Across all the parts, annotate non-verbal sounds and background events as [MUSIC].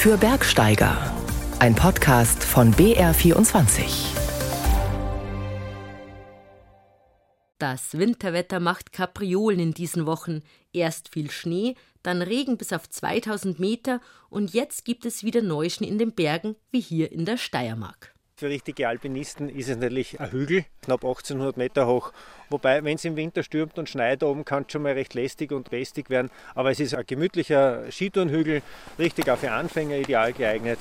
für Bergsteiger. Ein Podcast von BR24. Das Winterwetter macht Kapriolen in diesen Wochen. Erst viel Schnee, dann Regen bis auf 2000 Meter und jetzt gibt es wieder Neuschnee in den Bergen, wie hier in der Steiermark. Für richtige Alpinisten ist es natürlich ein Hügel, knapp 1800 Meter hoch. Wobei, wenn es im Winter stürmt und schneit oben, kann es schon mal recht lästig und lästig werden. Aber es ist ein gemütlicher Skitourenhügel, richtig auch für Anfänger ideal geeignet.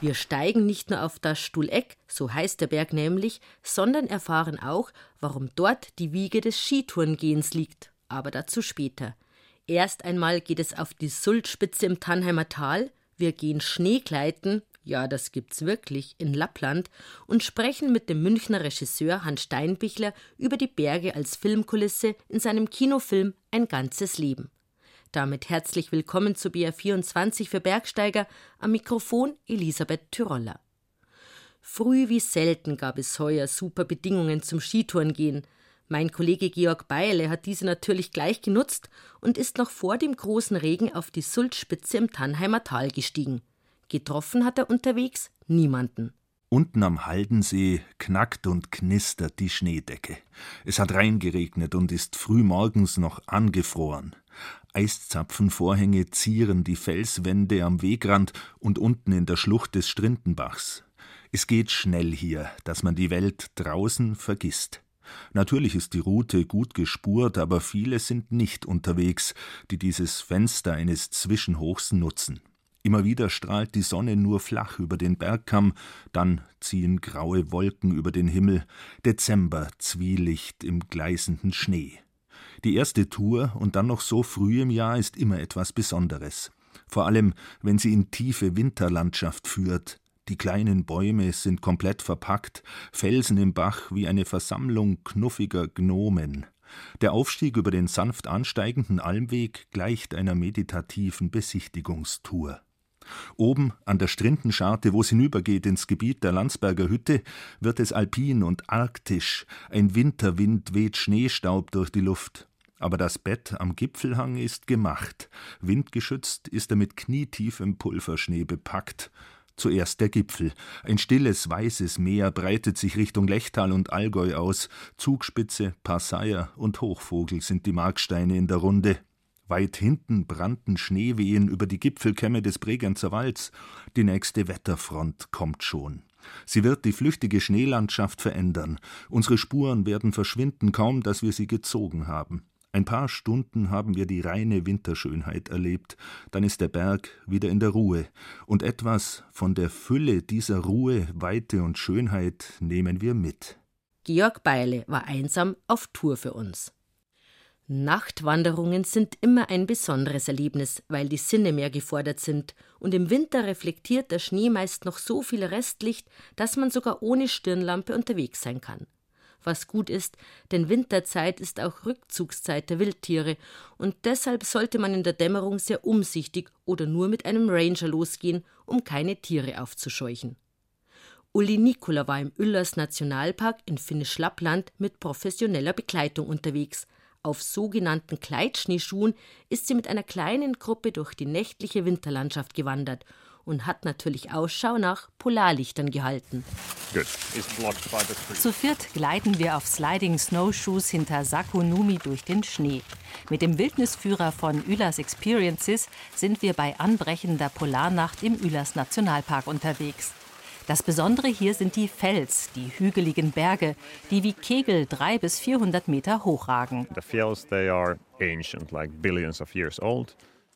Wir steigen nicht nur auf das Stuhleck, so heißt der Berg nämlich, sondern erfahren auch, warum dort die Wiege des Skitourengehens liegt. Aber dazu später. Erst einmal geht es auf die Sultspitze im Tannheimer Tal. Wir gehen Schneegleiten, ja, das gibt's wirklich, in Lappland und sprechen mit dem Münchner Regisseur Hans Steinbichler über die Berge als Filmkulisse in seinem Kinofilm Ein ganzes Leben. Damit herzlich willkommen zu BR24 für Bergsteiger, am Mikrofon Elisabeth Tyroller. Früh wie selten gab es heuer super Bedingungen zum Skitourengehen. Mein Kollege Georg Beile hat diese natürlich gleich genutzt und ist noch vor dem großen Regen auf die Sulzspitze im Tannheimer Tal gestiegen. Getroffen hat er unterwegs niemanden. Unten am Haldensee knackt und knistert die Schneedecke. Es hat reingeregnet und ist frühmorgens noch angefroren. Eiszapfenvorhänge zieren die Felswände am Wegrand und unten in der Schlucht des Strindenbachs. Es geht schnell hier, dass man die Welt draußen vergisst. Natürlich ist die Route gut gespurt, aber viele sind nicht unterwegs, die dieses Fenster eines Zwischenhochs nutzen. Immer wieder strahlt die Sonne nur flach über den Bergkamm, dann ziehen graue Wolken über den Himmel, Dezember Zwielicht im gleißenden Schnee. Die erste Tour und dann noch so früh im Jahr ist immer etwas Besonderes. Vor allem, wenn sie in tiefe Winterlandschaft führt. Die kleinen Bäume sind komplett verpackt, Felsen im Bach wie eine Versammlung knuffiger Gnomen. Der Aufstieg über den sanft ansteigenden Almweg gleicht einer meditativen Besichtigungstour. Oben an der Strindenscharte, wo es hinübergeht ins Gebiet der Landsberger Hütte, wird es alpin und arktisch. Ein Winterwind weht Schneestaub durch die Luft. Aber das Bett am Gipfelhang ist gemacht. Windgeschützt ist er mit knietiefem Pulverschnee bepackt. Zuerst der Gipfel. Ein stilles, weißes Meer breitet sich Richtung Lechtal und Allgäu aus. Zugspitze, Passeier und Hochvogel sind die Marksteine in der Runde. Weit hinten brannten Schneewehen über die Gipfelkämme des Bregenzer Walds. Die nächste Wetterfront kommt schon. Sie wird die flüchtige Schneelandschaft verändern. Unsere Spuren werden verschwinden, kaum dass wir sie gezogen haben. Ein paar Stunden haben wir die reine Winterschönheit erlebt, dann ist der Berg wieder in der Ruhe, und etwas von der Fülle dieser Ruhe, Weite und Schönheit nehmen wir mit. Georg Beile war einsam auf Tour für uns. Nachtwanderungen sind immer ein besonderes Erlebnis, weil die Sinne mehr gefordert sind, und im Winter reflektiert der Schnee meist noch so viel Restlicht, dass man sogar ohne Stirnlampe unterwegs sein kann. Was gut ist, denn Winterzeit ist auch Rückzugszeit der Wildtiere, und deshalb sollte man in der Dämmerung sehr umsichtig oder nur mit einem Ranger losgehen, um keine Tiere aufzuscheuchen. Uli Nikola war im Ullers Nationalpark in Finnisch Lappland mit professioneller Begleitung unterwegs – auf sogenannten Kleidschneeschuhen ist sie mit einer kleinen Gruppe durch die nächtliche Winterlandschaft gewandert und hat natürlich Ausschau nach Polarlichtern gehalten. Zu viert gleiten wir auf Sliding Snowshoes hinter Sakonumi durch den Schnee. Mit dem Wildnisführer von Ülas Experiences sind wir bei anbrechender Polarnacht im Ülas Nationalpark unterwegs. Das Besondere hier sind die Fels, die hügeligen Berge, die wie Kegel drei bis 400 Meter hochragen.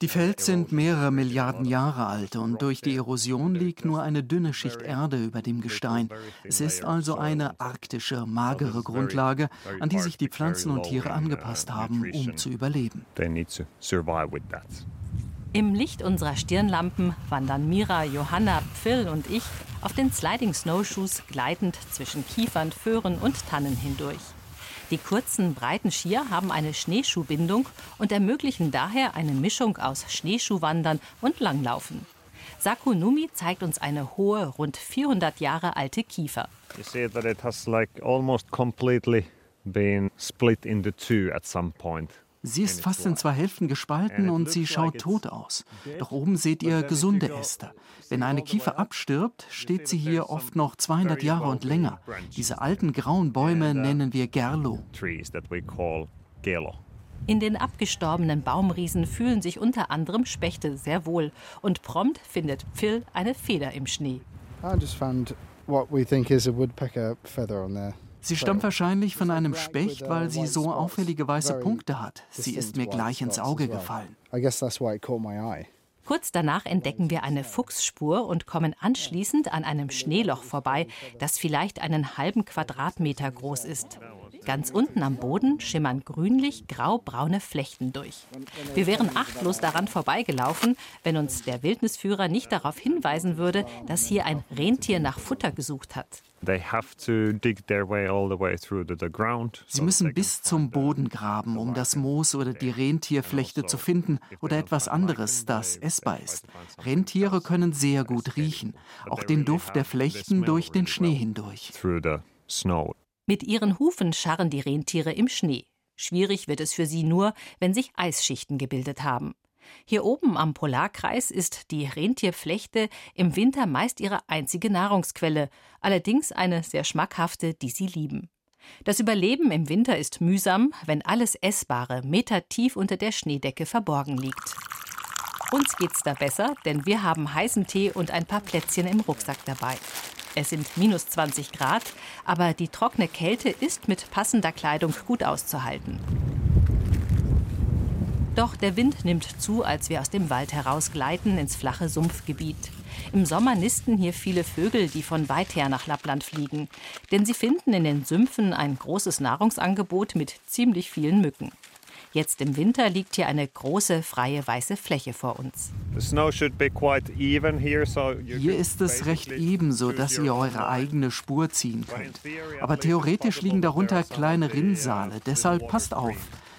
Die Fels sind mehrere Milliarden Jahre alt und durch die Erosion liegt nur eine dünne Schicht Erde über dem Gestein. Es ist also eine arktische, magere Grundlage, an die sich die Pflanzen und Tiere angepasst haben, um zu überleben. Im Licht unserer Stirnlampen wandern Mira, Johanna, Phil und ich auf den Sliding Snowshoes gleitend zwischen Kiefern, Föhren und Tannen hindurch. Die kurzen, breiten Skier haben eine Schneeschuhbindung und ermöglichen daher eine Mischung aus Schneeschuhwandern und Langlaufen. Sakunumi zeigt uns eine hohe, rund 400 Jahre alte Kiefer. You see that it has like almost completely been split into two at some point. Sie ist fast in zwei Hälften gespalten und sie schaut tot aus. Doch oben seht ihr gesunde Äste. Wenn eine Kiefer abstirbt, steht sie hier oft noch 200 Jahre und länger. Diese alten grauen Bäume nennen wir Gerlo. In den abgestorbenen Baumriesen fühlen sich unter anderem Spechte sehr wohl. Und prompt findet Phil eine Feder im Schnee. I just found what we think is a woodpecker feather on there. Sie stammt wahrscheinlich von einem Specht, weil sie so auffällige weiße Punkte hat. Sie ist mir gleich ins Auge gefallen. Kurz danach entdecken wir eine Fuchsspur und kommen anschließend an einem Schneeloch vorbei, das vielleicht einen halben Quadratmeter groß ist. Ganz unten am Boden schimmern grünlich grau-braune Flechten durch. Wir wären achtlos daran vorbeigelaufen, wenn uns der Wildnisführer nicht darauf hinweisen würde, dass hier ein Rentier nach Futter gesucht hat. Sie müssen bis zum Boden graben, um das Moos oder die Rentierflechte zu finden oder etwas anderes, das essbar ist. Rentiere können sehr gut riechen, auch den Duft der Flechten durch den Schnee hindurch. Mit ihren Hufen scharren die Rentiere im Schnee. Schwierig wird es für sie nur, wenn sich Eisschichten gebildet haben. Hier oben am Polarkreis ist die Rentierflechte im Winter meist ihre einzige Nahrungsquelle, allerdings eine sehr schmackhafte, die sie lieben. Das Überleben im Winter ist mühsam, wenn alles Essbare metertief unter der Schneedecke verborgen liegt. Uns geht's da besser, denn wir haben heißen Tee und ein paar Plätzchen im Rucksack dabei. Es sind minus 20 Grad, aber die trockene Kälte ist mit passender Kleidung gut auszuhalten. Doch der Wind nimmt zu, als wir aus dem Wald herausgleiten ins flache Sumpfgebiet. Im Sommer nisten hier viele Vögel, die von weit her nach Lappland fliegen. Denn sie finden in den Sümpfen ein großes Nahrungsangebot mit ziemlich vielen Mücken. Jetzt im Winter liegt hier eine große freie weiße Fläche vor uns. Hier ist es recht eben, so dass ihr eure eigene Spur ziehen könnt. Aber theoretisch liegen darunter kleine Rinnsale, deshalb passt auf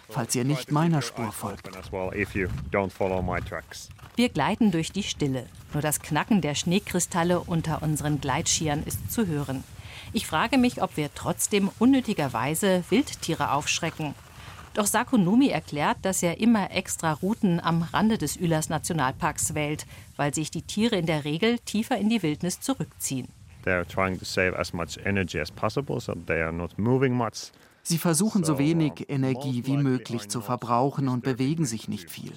falls ihr nicht meiner Spur folgt. Wir gleiten durch die Stille. Nur das Knacken der Schneekristalle unter unseren Gleitschieren ist zu hören. Ich frage mich, ob wir trotzdem unnötigerweise Wildtiere aufschrecken. Doch Sakonumi erklärt, dass er immer extra Routen am Rande des Ülas Nationalparks wählt, weil sich die Tiere in der Regel tiefer in die Wildnis zurückziehen. They are trying to save as much energy as possible, so they are not moving much. Sie versuchen so wenig Energie wie möglich zu verbrauchen und bewegen sich nicht viel,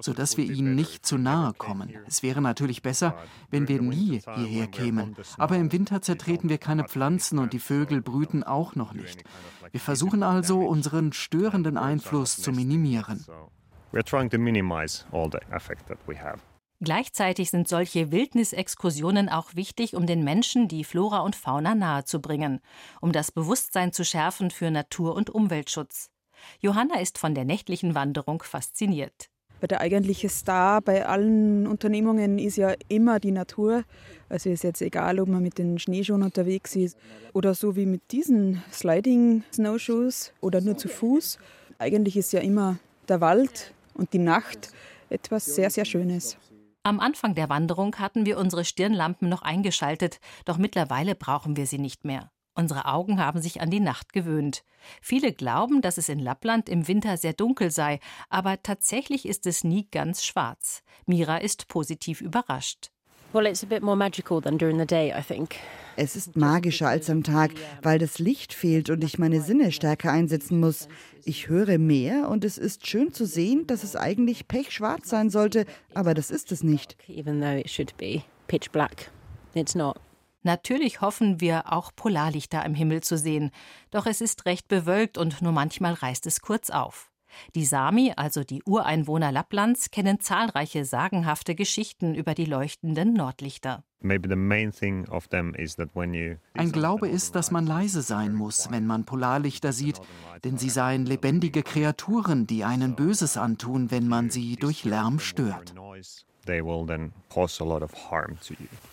sodass wir ihnen nicht zu nahe kommen. Es wäre natürlich besser, wenn wir nie hierher kämen, aber im Winter zertreten wir keine Pflanzen und die Vögel brüten auch noch nicht. Wir versuchen also, unseren störenden Einfluss zu minimieren. We're trying to minimize all the effect that we have. Gleichzeitig sind solche Wildnisexkursionen auch wichtig, um den Menschen die Flora und Fauna nahezubringen, um das Bewusstsein zu schärfen für Natur- und Umweltschutz. Johanna ist von der nächtlichen Wanderung fasziniert. Der eigentliche Star bei allen Unternehmungen ist ja immer die Natur. Also ist jetzt egal, ob man mit den Schneeschuhen unterwegs ist oder so wie mit diesen Sliding Snowshoes oder nur zu Fuß. Eigentlich ist ja immer der Wald und die Nacht etwas sehr, sehr Schönes. Am Anfang der Wanderung hatten wir unsere Stirnlampen noch eingeschaltet, doch mittlerweile brauchen wir sie nicht mehr. Unsere Augen haben sich an die Nacht gewöhnt. Viele glauben, dass es in Lappland im Winter sehr dunkel sei, aber tatsächlich ist es nie ganz schwarz. Mira ist positiv überrascht. Well, it's a bit more magical than during the day, I think. Es ist magischer als am Tag, weil das Licht fehlt und ich meine Sinne stärker einsetzen muss. Ich höre mehr und es ist schön zu sehen, dass es eigentlich pechschwarz sein sollte, aber das ist es nicht. Natürlich hoffen wir auch Polarlichter am Himmel zu sehen, doch es ist recht bewölkt und nur manchmal reißt es kurz auf. Die Sami, also die Ureinwohner Lapplands, kennen zahlreiche sagenhafte Geschichten über die leuchtenden Nordlichter. Ein Glaube ist, dass man leise sein muss, wenn man Polarlichter sieht, denn sie seien lebendige Kreaturen, die einen Böses antun, wenn man sie durch Lärm stört.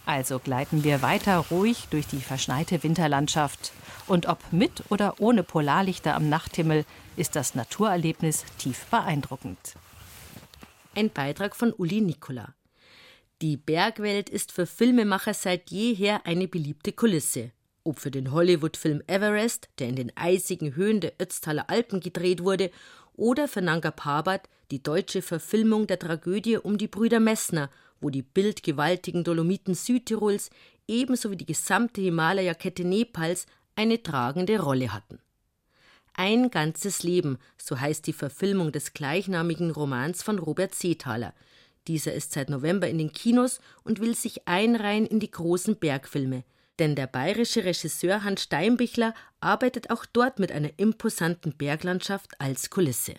Also gleiten wir weiter ruhig durch die verschneite Winterlandschaft. Und ob mit oder ohne Polarlichter am Nachthimmel, ist das Naturerlebnis tief beeindruckend. Ein Beitrag von Uli Nicola. Die Bergwelt ist für Filmemacher seit jeher eine beliebte Kulisse. Ob für den Hollywood-Film Everest, der in den eisigen Höhen der Ötztaler Alpen gedreht wurde, oder für Nanga Parbat die deutsche Verfilmung der Tragödie um die Brüder Messner, wo die bildgewaltigen Dolomiten Südtirols ebenso wie die gesamte Himalaya-Kette Nepals eine tragende Rolle hatten. Ein ganzes Leben, so heißt die Verfilmung des gleichnamigen Romans von Robert Seethaler. Dieser ist seit November in den Kinos und will sich einreihen in die großen Bergfilme. Denn der bayerische Regisseur Hans Steinbichler arbeitet auch dort mit einer imposanten Berglandschaft als Kulisse.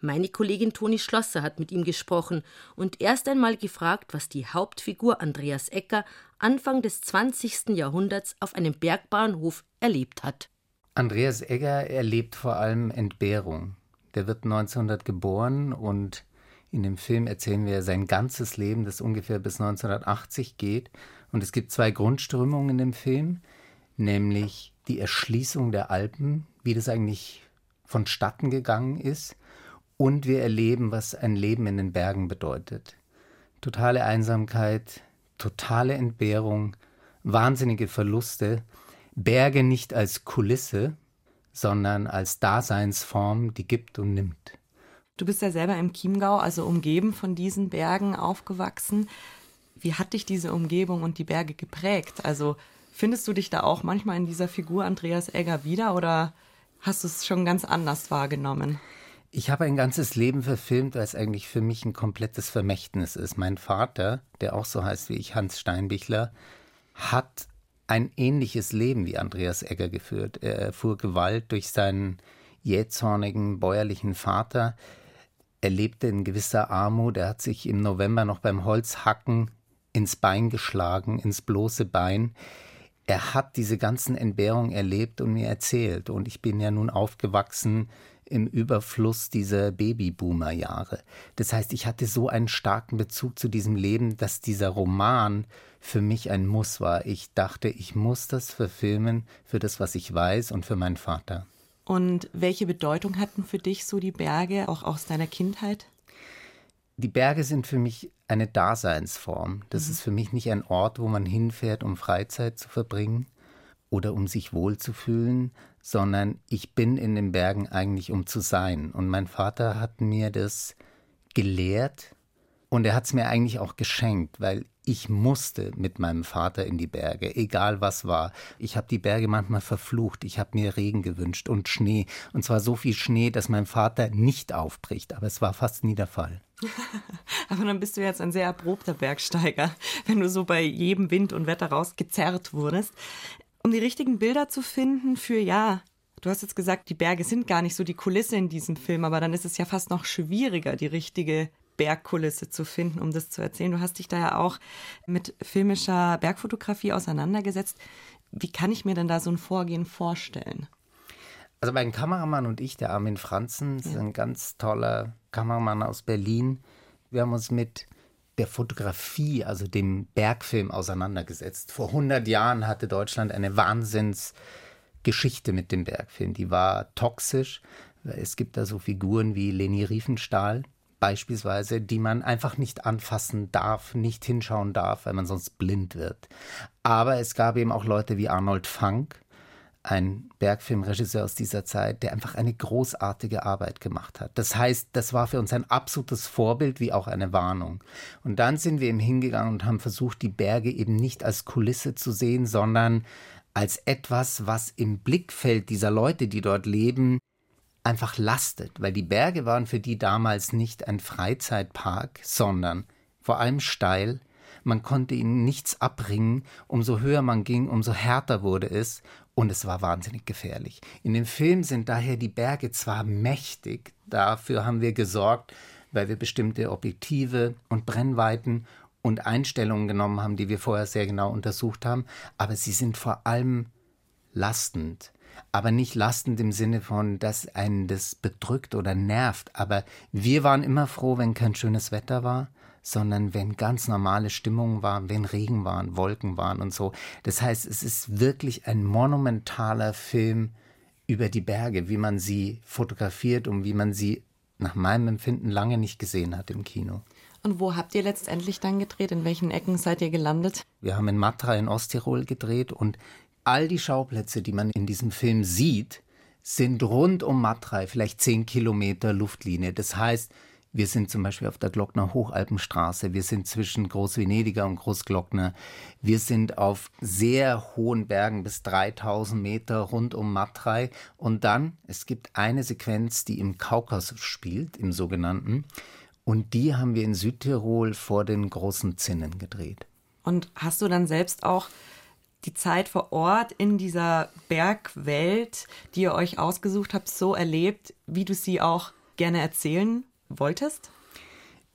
Meine Kollegin Toni Schlosser hat mit ihm gesprochen und erst einmal gefragt, was die Hauptfigur Andreas Ecker Anfang des 20. Jahrhunderts auf einem Bergbauernhof erlebt hat. Andreas Egger erlebt vor allem Entbehrung. Der wird 1900 geboren und in dem Film erzählen wir sein ganzes Leben, das ungefähr bis 1980 geht. Und es gibt zwei Grundströmungen in dem Film, nämlich die Erschließung der Alpen, wie das eigentlich vonstatten gegangen ist. Und wir erleben, was ein Leben in den Bergen bedeutet. Totale Einsamkeit, totale Entbehrung, wahnsinnige Verluste. Berge nicht als Kulisse, sondern als Daseinsform, die gibt und nimmt. Du bist ja selber im Chiemgau, also umgeben von diesen Bergen aufgewachsen. Wie hat dich diese Umgebung und die Berge geprägt? Also findest du dich da auch manchmal in dieser Figur Andreas Egger wieder oder hast du es schon ganz anders wahrgenommen? Ich habe ein ganzes Leben verfilmt, weil es eigentlich für mich ein komplettes Vermächtnis ist. Mein Vater, der auch so heißt wie ich, Hans Steinbichler, hat ein ähnliches Leben wie Andreas Egger geführt. Er erfuhr Gewalt durch seinen jähzornigen bäuerlichen Vater. Er lebte in gewisser Armut. Er hat sich im November noch beim Holzhacken ins Bein geschlagen, ins bloße Bein. Er hat diese ganzen Entbehrungen erlebt und mir erzählt. Und ich bin ja nun aufgewachsen im Überfluss dieser Babyboomer-Jahre. Das heißt, ich hatte so einen starken Bezug zu diesem Leben, dass dieser Roman für mich ein Muss war. Ich dachte, ich muss das verfilmen für das, was ich weiß und für meinen Vater. Und welche Bedeutung hatten für dich so die Berge, auch aus deiner Kindheit? Die Berge sind für mich eine Daseinsform. Das mhm. ist für mich nicht ein Ort, wo man hinfährt, um Freizeit zu verbringen oder um sich wohlzufühlen, sondern ich bin in den Bergen eigentlich, um zu sein. Und mein Vater hat mir das gelehrt und er hat es mir eigentlich auch geschenkt, weil ich musste mit meinem Vater in die Berge, egal was war. Ich habe die Berge manchmal verflucht. Ich habe mir Regen gewünscht und Schnee. Und zwar so viel Schnee, dass mein Vater nicht aufbricht. Aber es war fast nie der Fall. [LAUGHS] Aber dann bist du jetzt ein sehr erprobter Bergsteiger, wenn du so bei jedem Wind und Wetter rausgezerrt wurdest um die richtigen Bilder zu finden für, ja, du hast jetzt gesagt, die Berge sind gar nicht so die Kulisse in diesem Film, aber dann ist es ja fast noch schwieriger, die richtige Bergkulisse zu finden, um das zu erzählen. Du hast dich da ja auch mit filmischer Bergfotografie auseinandergesetzt. Wie kann ich mir denn da so ein Vorgehen vorstellen? Also mein Kameramann und ich, der Armin Franzen, ist ja. ein ganz toller Kameramann aus Berlin. Wir haben uns mit der Fotografie, also dem Bergfilm auseinandergesetzt. Vor 100 Jahren hatte Deutschland eine Wahnsinnsgeschichte mit dem Bergfilm. Die war toxisch. Es gibt da so Figuren wie Leni Riefenstahl beispielsweise, die man einfach nicht anfassen darf, nicht hinschauen darf, weil man sonst blind wird. Aber es gab eben auch Leute wie Arnold Funk, ein Bergfilmregisseur aus dieser Zeit, der einfach eine großartige Arbeit gemacht hat. Das heißt, das war für uns ein absolutes Vorbild wie auch eine Warnung. Und dann sind wir ihm hingegangen und haben versucht, die Berge eben nicht als Kulisse zu sehen, sondern als etwas, was im Blickfeld dieser Leute, die dort leben, einfach lastet, weil die Berge waren für die damals nicht ein Freizeitpark, sondern vor allem steil, man konnte ihnen nichts abbringen, umso höher man ging, umso härter wurde es und es war wahnsinnig gefährlich. In dem Film sind daher die Berge zwar mächtig, dafür haben wir gesorgt, weil wir bestimmte Objektive und Brennweiten und Einstellungen genommen haben, die wir vorher sehr genau untersucht haben, aber sie sind vor allem lastend. Aber nicht lastend im Sinne von, dass einen das bedrückt oder nervt. Aber wir waren immer froh, wenn kein schönes Wetter war sondern wenn ganz normale Stimmungen waren, wenn Regen waren, Wolken waren und so. Das heißt, es ist wirklich ein monumentaler Film über die Berge, wie man sie fotografiert und wie man sie nach meinem Empfinden lange nicht gesehen hat im Kino. Und wo habt ihr letztendlich dann gedreht? In welchen Ecken seid ihr gelandet? Wir haben in Matra in Osttirol gedreht und all die Schauplätze, die man in diesem Film sieht, sind rund um Matrei vielleicht zehn Kilometer Luftlinie. Das heißt, wir sind zum Beispiel auf der Glockner Hochalpenstraße. Wir sind zwischen Großvenediger und Großglockner. Wir sind auf sehr hohen Bergen bis 3000 Meter rund um Matrei. Und dann, es gibt eine Sequenz, die im Kaukasus spielt, im sogenannten. Und die haben wir in Südtirol vor den großen Zinnen gedreht. Und hast du dann selbst auch die Zeit vor Ort in dieser Bergwelt, die ihr euch ausgesucht habt, so erlebt, wie du sie auch gerne erzählen wolltest?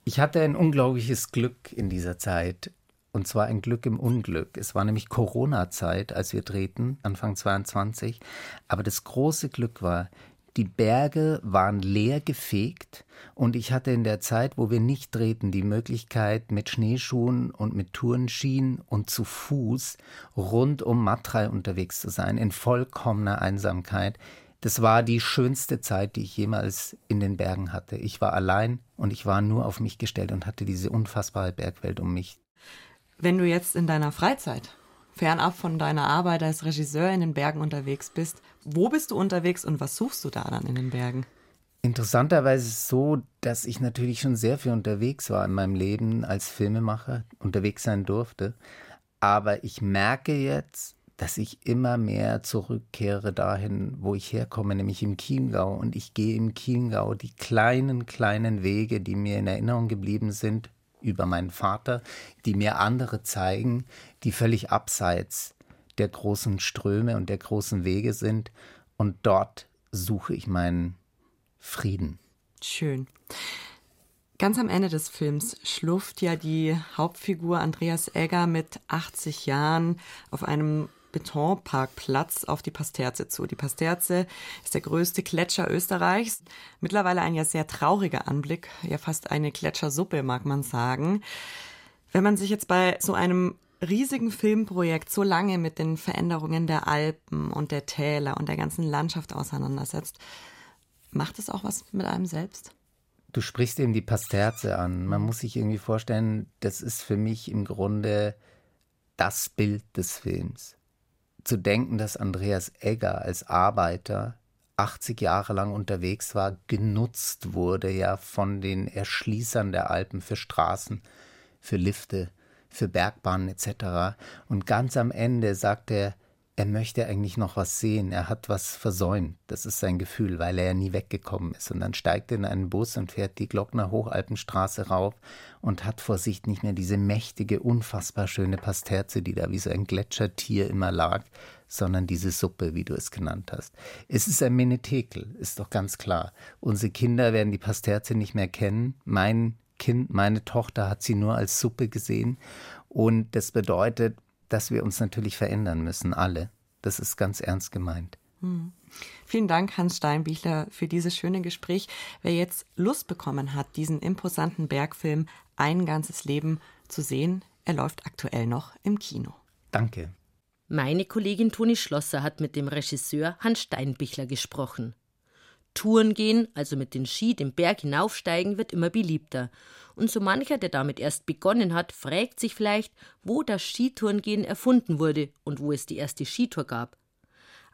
Ich hatte ein unglaubliches Glück in dieser Zeit. Und zwar ein Glück im Unglück. Es war nämlich Corona-Zeit, als wir drehten, Anfang 22. Aber das große Glück war, die Berge waren leer gefegt und ich hatte in der Zeit, wo wir nicht drehten, die Möglichkeit, mit Schneeschuhen und mit Tourenschienen und zu Fuß rund um Matrei unterwegs zu sein, in vollkommener Einsamkeit. Das war die schönste Zeit, die ich jemals in den Bergen hatte. Ich war allein und ich war nur auf mich gestellt und hatte diese unfassbare Bergwelt um mich. Wenn du jetzt in deiner Freizeit fernab von deiner Arbeit als Regisseur in den Bergen unterwegs bist, wo bist du unterwegs und was suchst du da dann in den Bergen? Interessanterweise ist es so, dass ich natürlich schon sehr viel unterwegs war in meinem Leben als Filmemacher, unterwegs sein durfte. Aber ich merke jetzt, dass ich immer mehr zurückkehre dahin, wo ich herkomme, nämlich im Chiemgau. Und ich gehe im Chiemgau die kleinen, kleinen Wege, die mir in Erinnerung geblieben sind, über meinen Vater, die mir andere zeigen, die völlig abseits der großen Ströme und der großen Wege sind. Und dort suche ich meinen Frieden. Schön. Ganz am Ende des Films schlufft ja die Hauptfigur Andreas Egger mit 80 Jahren auf einem Betonparkplatz auf die Pasterze zu. Die Pasterze ist der größte Gletscher Österreichs. Mittlerweile ein ja sehr trauriger Anblick, ja fast eine Gletschersuppe, mag man sagen. Wenn man sich jetzt bei so einem riesigen Filmprojekt so lange mit den Veränderungen der Alpen und der Täler und der ganzen Landschaft auseinandersetzt, macht es auch was mit einem selbst? Du sprichst eben die Pasterze an. Man muss sich irgendwie vorstellen, das ist für mich im Grunde das Bild des Films zu denken, dass Andreas Egger als Arbeiter 80 Jahre lang unterwegs war, genutzt wurde ja von den Erschließern der Alpen für Straßen, für Lifte, für Bergbahnen etc. Und ganz am Ende sagt er, er möchte eigentlich noch was sehen, er hat was versäumt. Das ist sein Gefühl, weil er ja nie weggekommen ist. Und dann steigt er in einen Bus und fährt die Glockner Hochalpenstraße rauf und hat vor sich nicht mehr diese mächtige, unfassbar schöne Pasterze, die da wie so ein Gletschertier immer lag, sondern diese Suppe, wie du es genannt hast. Es ist ein Menetekel, ist doch ganz klar. Unsere Kinder werden die Pasterze nicht mehr kennen. Mein Kind, meine Tochter hat sie nur als Suppe gesehen. Und das bedeutet, dass wir uns natürlich verändern müssen, alle. Das ist ganz ernst gemeint. Hm. Vielen Dank, Hans Steinbichler, für dieses schöne Gespräch. Wer jetzt Lust bekommen hat, diesen imposanten Bergfilm Ein ganzes Leben zu sehen, er läuft aktuell noch im Kino. Danke. Meine Kollegin Toni Schlosser hat mit dem Regisseur Hans Steinbichler gesprochen. Touren gehen, also mit den Ski den Berg hinaufsteigen, wird immer beliebter. Und so mancher, der damit erst begonnen hat, fragt sich vielleicht, wo das Skitourengehen erfunden wurde und wo es die erste Skitour gab.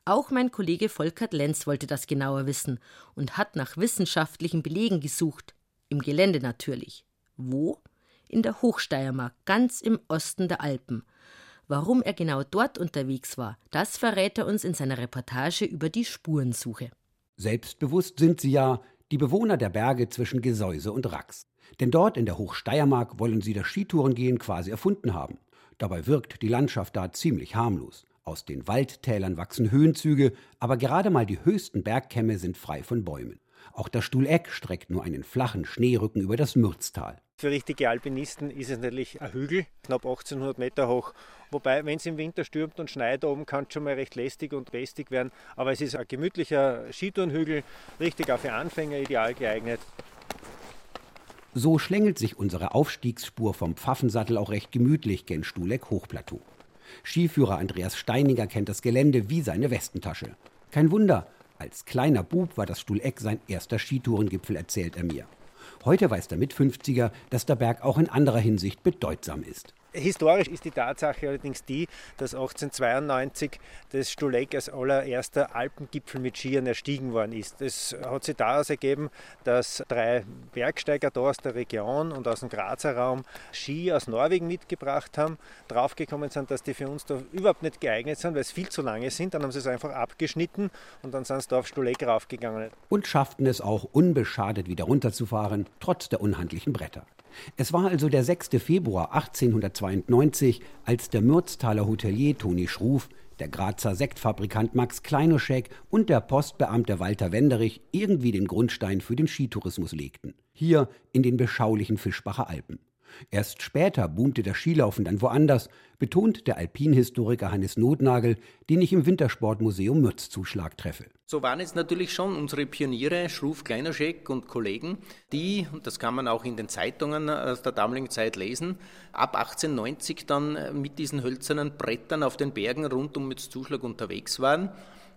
Auch mein Kollege Volkert Lenz wollte das genauer wissen und hat nach wissenschaftlichen Belegen gesucht. Im Gelände natürlich. Wo? In der Hochsteiermark, ganz im Osten der Alpen. Warum er genau dort unterwegs war, das verrät er uns in seiner Reportage über die Spurensuche. Selbstbewusst sind sie ja, die Bewohner der Berge zwischen Gesäuse und Rax. Denn dort in der Hochsteiermark wollen sie das Skitourengehen quasi erfunden haben. Dabei wirkt die Landschaft da ziemlich harmlos. Aus den Waldtälern wachsen Höhenzüge, aber gerade mal die höchsten Bergkämme sind frei von Bäumen. Auch der Stuhleck streckt nur einen flachen Schneerücken über das Mürztal. Für richtige Alpinisten ist es natürlich ein Hügel, knapp 1800 Meter hoch. Wobei, wenn es im Winter stürmt und schneit oben, kann es schon mal recht lästig und lästig werden. Aber es ist ein gemütlicher Skitourenhügel, richtig auch für Anfänger ideal geeignet. So schlängelt sich unsere Aufstiegsspur vom Pfaffensattel auch recht gemütlich gen Stuhleck Hochplateau. Skiführer Andreas Steininger kennt das Gelände wie seine Westentasche. Kein Wunder, als kleiner Bub war das Stuhleck sein erster Skitourengipfel, erzählt er mir. Heute weiß der Mit-50er, dass der Berg auch in anderer Hinsicht bedeutsam ist. Historisch ist die Tatsache allerdings die, dass 1892 das Stuleck als allererster Alpengipfel mit Skiern erstiegen worden ist. Es hat sich daraus ergeben, dass drei Bergsteiger da aus der Region und aus dem Grazer Raum Ski aus Norwegen mitgebracht haben, draufgekommen sind, dass die für uns da überhaupt nicht geeignet sind, weil es viel zu lange sind. Dann haben sie es einfach abgeschnitten und dann sind sie da auf Stuleck raufgegangen. Und schafften es auch unbeschadet wieder runterzufahren, trotz der unhandlichen Bretter. Es war also der 6. Februar 1892, als der Mürztaler Hotelier Toni Schruf, der Grazer Sektfabrikant Max Kleinoschek und der Postbeamte Walter Wenderich irgendwie den Grundstein für den Skitourismus legten. Hier in den beschaulichen Fischbacher Alpen. Erst später boomte das Skilaufen dann woanders, betont der Alpinhistoriker Hannes Notnagel, den ich im Wintersportmuseum Mürz Zuschlag treffe. So waren es natürlich schon unsere Pioniere, Schruf, Kleinerscheck und Kollegen, die, und das kann man auch in den Zeitungen aus der damaligen Zeit lesen, ab 1890 dann mit diesen hölzernen Brettern auf den Bergen rund um Mürz Zuschlag unterwegs waren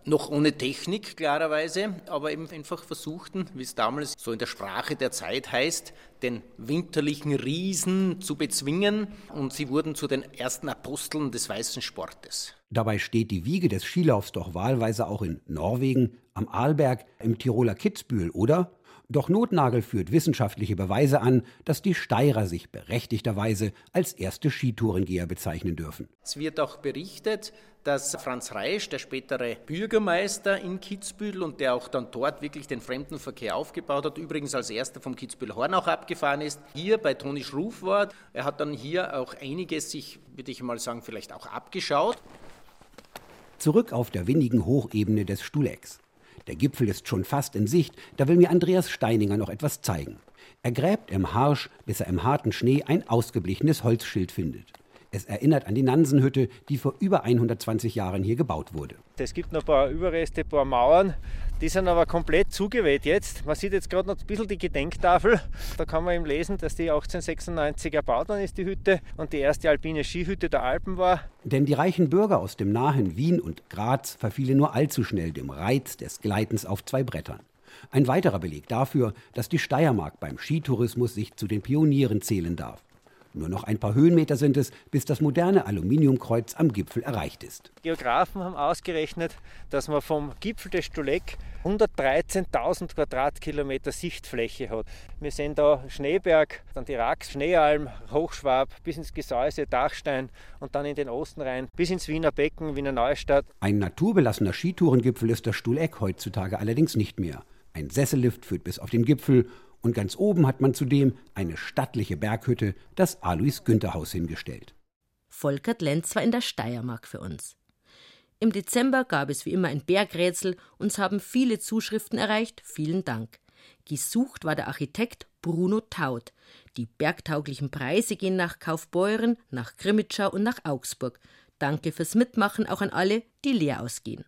noch ohne Technik klarerweise, aber eben einfach versuchten, wie es damals so in der Sprache der Zeit heißt, den winterlichen Riesen zu bezwingen und sie wurden zu den ersten Aposteln des weißen Sportes. Dabei steht die Wiege des Skilaufs doch wahlweise auch in Norwegen, am Arlberg, im Tiroler Kitzbühel, oder? Doch Notnagel führt wissenschaftliche Beweise an, dass die Steirer sich berechtigterweise als erste Skitourengeher bezeichnen dürfen. Es wird auch berichtet, dass Franz Reisch, der spätere Bürgermeister in Kitzbühel und der auch dann dort wirklich den Fremdenverkehr aufgebaut hat, übrigens als erster vom Kitzbühel Horn auch abgefahren ist, hier bei Toni Schruf war. Er hat dann hier auch einiges sich, würde ich mal sagen, vielleicht auch abgeschaut. Zurück auf der windigen Hochebene des Stulecks. Der Gipfel ist schon fast in Sicht, da will mir Andreas Steininger noch etwas zeigen. Er gräbt im Harsch, bis er im harten Schnee ein ausgeblichenes Holzschild findet. Es erinnert an die Nansenhütte, die vor über 120 Jahren hier gebaut wurde. Es gibt noch ein paar Überreste, ein paar Mauern. Die sind aber komplett zugeweht jetzt. Man sieht jetzt gerade noch ein bisschen die Gedenktafel. Da kann man eben lesen, dass die 1896 erbaut worden ist, die Hütte, und die erste alpine Skihütte der Alpen war. Denn die reichen Bürger aus dem nahen Wien und Graz verfielen nur allzu schnell dem Reiz des Gleitens auf zwei Brettern. Ein weiterer Beleg dafür, dass die Steiermark beim Skitourismus sich zu den Pionieren zählen darf. Nur noch ein paar Höhenmeter sind es, bis das moderne Aluminiumkreuz am Gipfel erreicht ist. Geografen haben ausgerechnet, dass man vom Gipfel des Stuleck 113.000 Quadratkilometer Sichtfläche hat. Wir sehen da Schneeberg, dann die Rax, Schneealm, Hochschwab, bis ins Gesäuse, Dachstein und dann in den Osten rein, bis ins Wiener Becken, Wiener Neustadt. Ein naturbelassener Skitourengipfel ist der Stuleck heutzutage allerdings nicht mehr. Ein Sessellift führt bis auf den Gipfel und ganz oben hat man zudem eine stattliche Berghütte, das Alois Günther Haus hingestellt. Volkert Lenz war in der Steiermark für uns. Im Dezember gab es wie immer ein Bergrätsel, uns haben viele Zuschriften erreicht, vielen Dank. Gesucht war der Architekt Bruno Taut. Die bergtauglichen Preise gehen nach Kaufbeuren, nach Grimmitschau und nach Augsburg. Danke fürs Mitmachen auch an alle, die leer ausgehen.